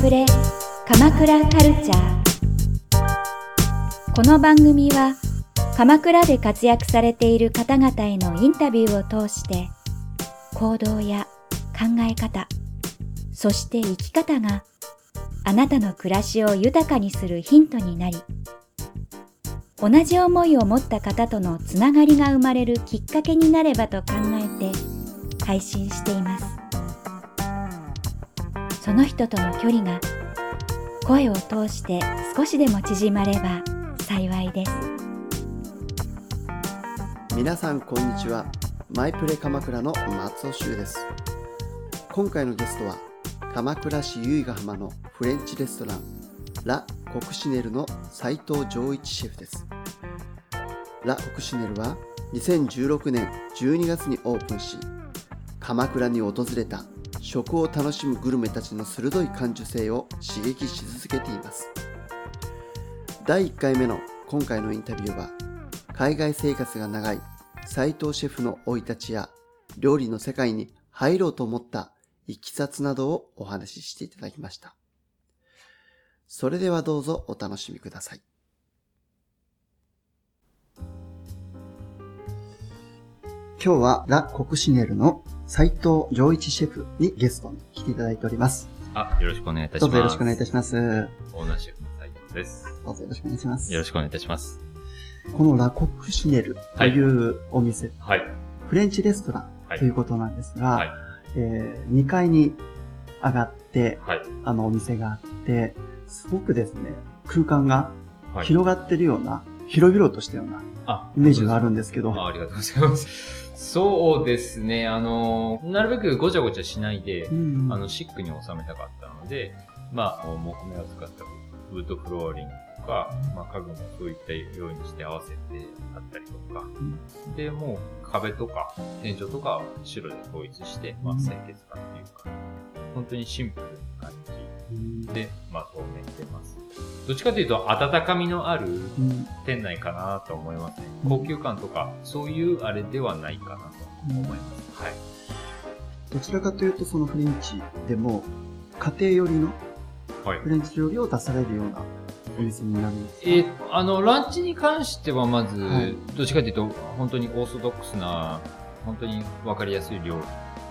プレ鎌倉カルチャー。この番組は鎌倉で活躍されている方々へのインタビューを通して行動や考え方そして生き方があなたの暮らしを豊かにするヒントになり同じ思いを持った方とのつながりが生まれるきっかけになればと考えて配信しています。その人との距離が声を通して少しでも縮まれば幸いです。皆さんこんにちは。マイプレ鎌倉の松尾修です。今回のゲストは鎌倉市由比ヶ浜のフレンチレストランラ・コクシネルの斉藤丈一シェフです。ラ・コクシネルは2016年12月にオープンし鎌倉に訪れた食を楽しむグルメたちの鋭い感受性を刺激し続けています。第1回目の今回のインタビューは海外生活が長い斉藤シェフの生い立ちや料理の世界に入ろうと思ったいきさつなどをお話ししていただきました。それではどうぞお楽しみください。今日はラ・コクシネルの斉藤丈一シェフにゲストに来ていただいております。あ、よろしくお願いいたします。どうぞよろしくお願いいたします。オーナーシェフの斉藤です。どうぞよろしくお願いします。よろしくお願いいたします。このラ・コクシネルというお店、はい。フレンチレストラはいンということなんですが、はい。えー2階に上がって、はい。あのお店があって、すごくですね、空間がはい。広がってるような、広々としたようなあイメージがあるんですけど、あありがとうございます。そうですね。あの、なるべくごちゃごちゃしないでう、んあの、シックに収めたかったので、まあ、木目を使ったウッドフローリングとか、まあ、家具もそういったようにして合わせてあったりとか、で、もう壁とか天井とかは白で統一して、まあ、清潔感っていうか、本当にシンプルな感うんじで、まあ、当面してます。どっちかというと、温かみのあるうん店内かなと思いますね。うん高級感とか、そういうあれではないかなと思います。はい。どちらかというとそのフレンチでも、家庭寄りのはいフ。レンチ料理を出されるようなお店になるんですか？えーあの、ランチに関してはまず、はいどっちかというと、本当にオーソドックスな、本当にわかりやすい料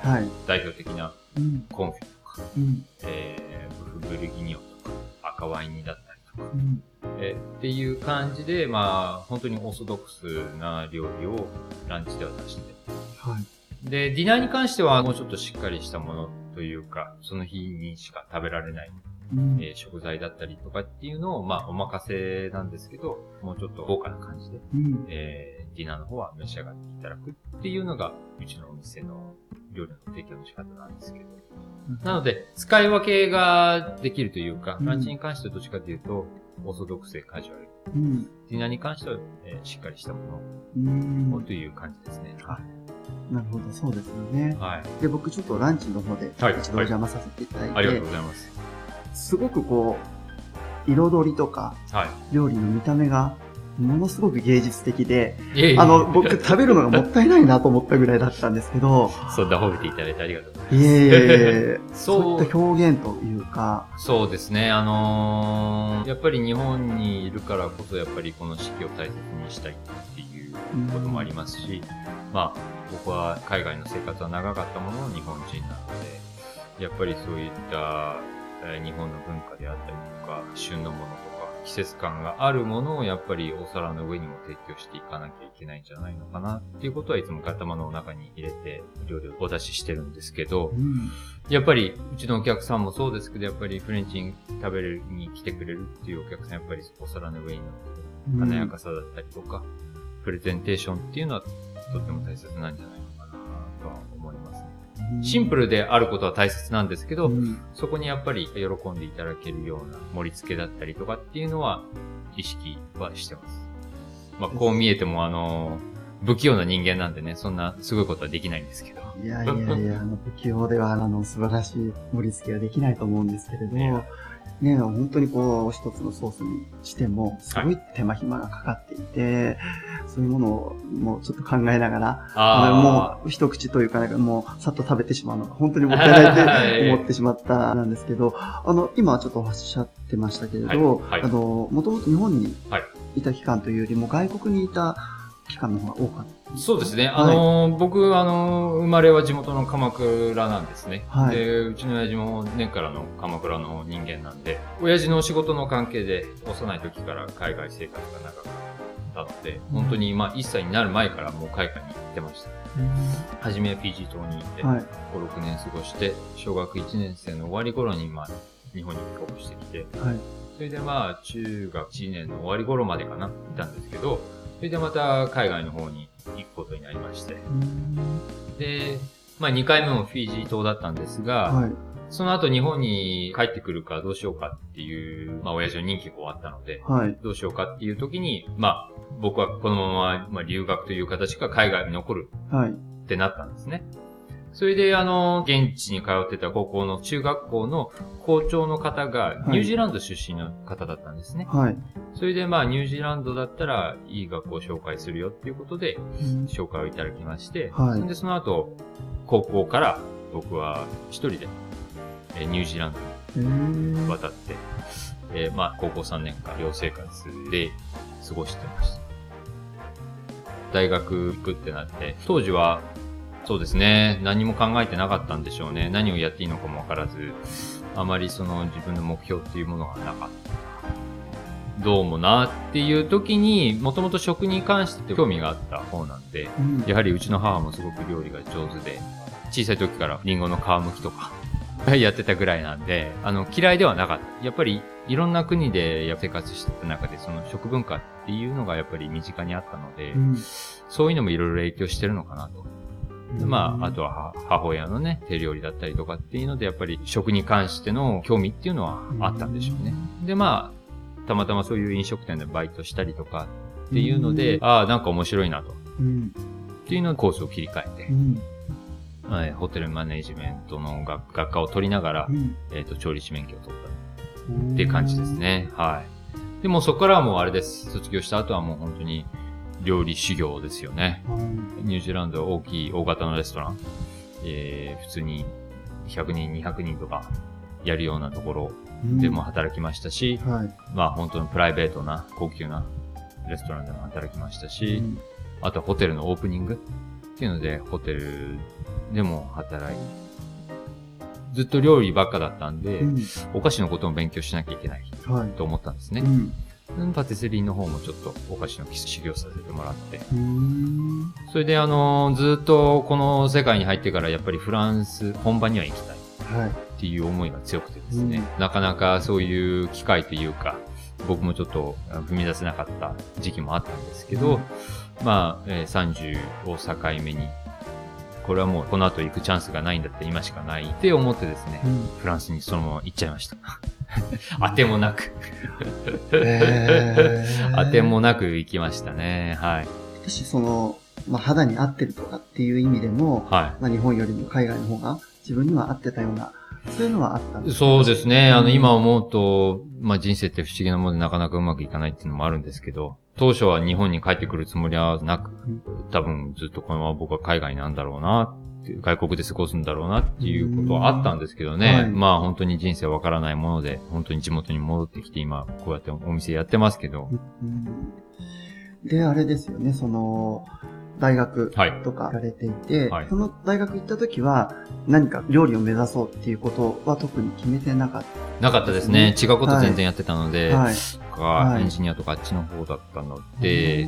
理、はい。代表的なうん。コンフィとか、うん。えー、ブルギニオンとか、赤ワイン煮だったりとか、うん。えーっていう感じで、まあ、本当にオーソドックスな料理をランチでは出してはい。で、ディナーに関してはもうちょっとしっかりしたものというか、その日にしか食べられない、うんえー食材だったりとかっていうのを、まあ、お任せなんですけど、もうちょっと豪華な感じで、うん。えーディナーの方は召し上がっていただくっていうのが、うちのお店の料理の提供の仕方なんですけど。なので、使い分けができるというか、うんランチに関してはどっちかというと、オーソドックスでカジュアル。うん。ディナーに関しては、えーしっかりしたもうんのをという感じですね。あなるほど、そうですよね。はい。で、僕ちょっとランチの方ではい一度お邪魔させていただいて、ありがとうございます。すごくこう、彩りとかはい。料理の見た目がものすごく芸術的で、いえいえあの、僕食べるのがもったいないなと思ったぐらいだったんですけど、そんな褒めていただいてありがとうございます。いえいえ、そういった表現というか、そうですね。あのーやっぱり日本にいるからこそ、やっぱりこの四季を大切にしたいっていうこともありますし、まあ、僕は海外の生活は長かったものの日本人なので、やっぱりそういった、えー日本の文化であったりとか、旬のもの季節感があるものをやっぱりお皿の上にも提供していかなきゃいけないんじゃないのかなっていうことはいつも頭の中に入れて料理をお出ししてるんですけど、うんやっぱり、うちのお客さんもそうですけど、やっぱりフレンチに食べるに来てくれるっていうお客さん、やっぱりお皿の上に乗ってる華やかさだったりとか、プレゼンテーションっていうのはとっても大切なんじゃないのかなとは思いますね。シンプルであることは大切なんですけど、うんそこにやっぱり喜んでいただけるような盛り付けだったりとかっていうのは意識はしてます。まあ、こう見えてもあの、不器用な人間なんでね、そんなすごいことはできないんですけど。いやいやいや、あの、不器用では、あの、素晴らしい盛り付けはできないと思うんですけれど、いやね、本当にこう、一つのソースにしても、すごい手間暇がかかっていて、そういうものをもうちょっと考えながら、あのもう一口というか、なんかもうさっと食べてしまうのが本当にもったいないって思ってしまったなんですけど、あの、今はちょっとおっしゃってましたけれど、はいはい、あの、もともと日本にいた期間というよりも外国にいた期間の方が多かった。そうですね。あの、僕、あの、生まれは地元の鎌倉なんですね。はい、で、うちの親父も年からの鎌倉の人間なんで、親父の仕事の関係で幼い時から海外生活が長かったので、うん、本当に、まあ、1歳になる前からもう海外に行ってました。うん、初めはフィジー島にいて、はい、5、6年過ごして、小学1年生の終わり頃に、まあ、日本に帰国してきて、はい、それでまあ、中学1年の終わり頃までかな、いたんですけど、それでまた海外の方に行くことになりまして。で、まあ2回目もフィジー島だったんですが、はい、その後日本に帰ってくるかどうしようかっていう、まあ親父の任期が終わったので、はい、どうしようかっていう時に、まあ僕はこのまま、まあ、留学という形か海外に残るってなったんですね。それで、あの、現地に通ってた高校の中学校の校長の方が、ニュージーランド出身の方だったんですね。はい。それで、まあ、ニュージーランドだったら、いい学校を紹介するよっていうことで、紹介をいただきまして、はい。で、その後、高校から僕は一人で、えニュージーランドに渡って、えー、まあ、高校3年間寮生活で過ごしてました。大学行くってなって、当時はそうですね。何も考えてなかったんでしょうね。何をやっていいのかもわからず、あまりその自分の目標っていうものがなかった。どうもなっていう時に、もともと食に関して興味があった方なんで、うん、やはりうちの母もすごく料理が上手で、小さい時からリンゴの皮むきとか やってたぐらいなんで、あの、嫌いではなかった。やっぱり、いろんな国で生活してた中で、その食文化っていうのがやっぱり身近にあったので、うん、そういうのもいろいろ影響してるのかなと。まあ、あとは母親のね、手料理だったりとかっていうので、やっぱり食に関しての興味っていうのはあったんでしょうね。で、まあ、たまたまそういう飲食店でバイトしたりとかっていうので、ああ、なんか面白いなと。っていうのコースを切り替えて、はい、ホテルマネジメントの学学科を取りながら、えっ、と、調理師免許を取ったっていう感じですね。はい。でもそこからはもうあれです。卒業した後はもう本当に、料理修行ですよね。ニュージーランド大きい大型のレストラン、えー、普通に100人、200人とかやるようなところでも働きましたし、うんはい、まあ本当のプライベートな高級なレストランでも働きましたし、うん、あとホテルのオープニングっていうのでホテルでも働いて、ずっと料理ばっかだったんで、うん、お菓子のことも勉強しなきゃいけないと思ったんですね。はいパティスリーの方もちょっとお菓子の修行させてもらって。それであの、ずっとこの世界に入ってからやっぱりフランス本場には行きたい。っていう思いが強くてですね、なかなかそういう機会というか、僕もちょっと踏み出せなかった時期もあったんですけど、うん、まあ、えー、30を境目に、これはもうこの後行くチャンスがないんだって今しかないって思ってですね、うん、フランスにそのまま行っちゃいました。当てもなくえー、当てもなく行きましたね。はい。私、その、まあ、肌に合ってるとかっていう意味でも、はい。まあ、日本よりも海外の方が自分には合ってたような、そういうのはあったんですか？そうですね。あの、今思うと、まあ、人生って不思議なものでなかなかうまくいかないっていうのもあるんですけど、当初は日本に帰ってくるつもりはなく、多分ずっとこのまま僕は海外なんだろうな外国で過ごすんだろうなっていうことはあったんですけどね。はい、まあ本当に人生わからないもので、本当に地元に戻ってきて今、こうやってお店やってますけど。で、あれですよね、その、大学とかやられていて、はい、その大学行った時は何か料理を目指そうっていうことは特に決めてなかった、ね、なかったですね。違うこと全然やってたので、はい、エンジニアとかあっちの方だったので、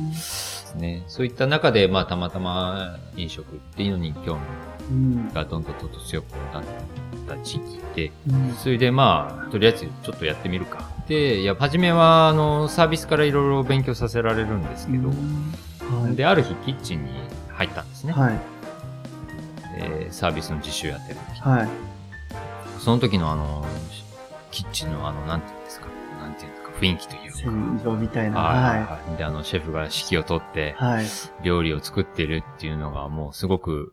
ね。そういった中で、まあ、たまたま飲食っていうのに興味がどんどんどんどん強くなった時期で、うん、それでまあ、とりあえずちょっとやってみるか。で、いや、初めは、あの、サービスからいろいろ勉強させられるんですけど、はい、で、ある日キッチンに入ったんですね。はい。えー、サービスの実習やってる時。はい。その時のあの、キッチンのあの、なんていうんですか、なんていうか、雰囲気というか。戦場みたいな。はい。で、あの、シェフが指揮を取って、はい。料理を作ってるっていうのが、もうすごく、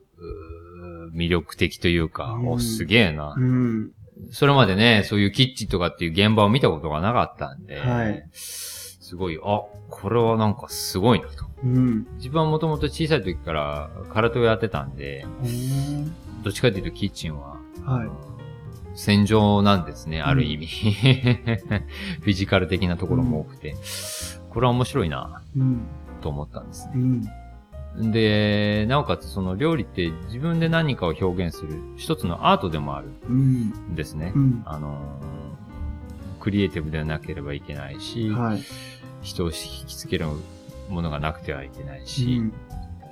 魅力的というか、お、すげえな。うん。それまでね、そういうキッチンとかっていう現場を見たことがなかったんで、はいすごい、あ、これはなんかすごいなと。うん。自分はもともと小さい時から空手をやってたんで、どっちかというとキッチンは、はい。戦場なんですね、ある意味。フィジカル的なところも多くて、これは面白いな、うん。と思ったんですうね。ん。で、なおかつその料理って自分で何かを表現する一つのアートでもあるうん。んですね。うん。あのークリエイティブでなければいけないし、はい。人を引きつけるものがなくてはいけないし、うん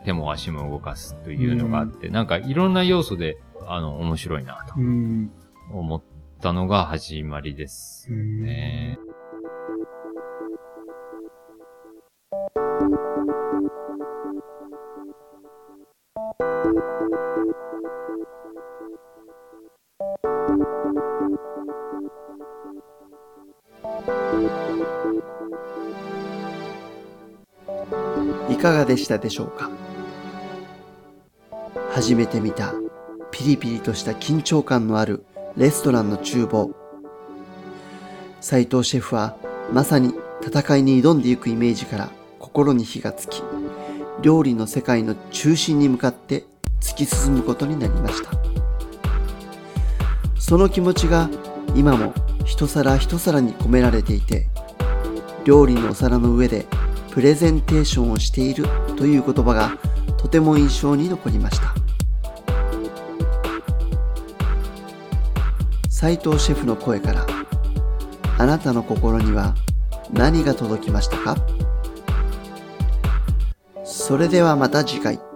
手も足も動かすというのがあって、なんかいろんな要素で、あの、面白いなとうん。思ったのが始まりですね。いかがでしたでしょうか？初めて見たピリピリとした緊張感のあるレストランの厨房。斉藤シェフはまさに戦いに挑んでいくイメージから心に火がつき、料理の世界の中心に向かって突き進むことになりました。その気持ちが今も一皿一皿に込められていて、料理のお皿の上でプレゼンテーションをしているという言葉がとても印象に残りました斉藤シェフの声からあなたの心には何が届きましたかそれではまた次回。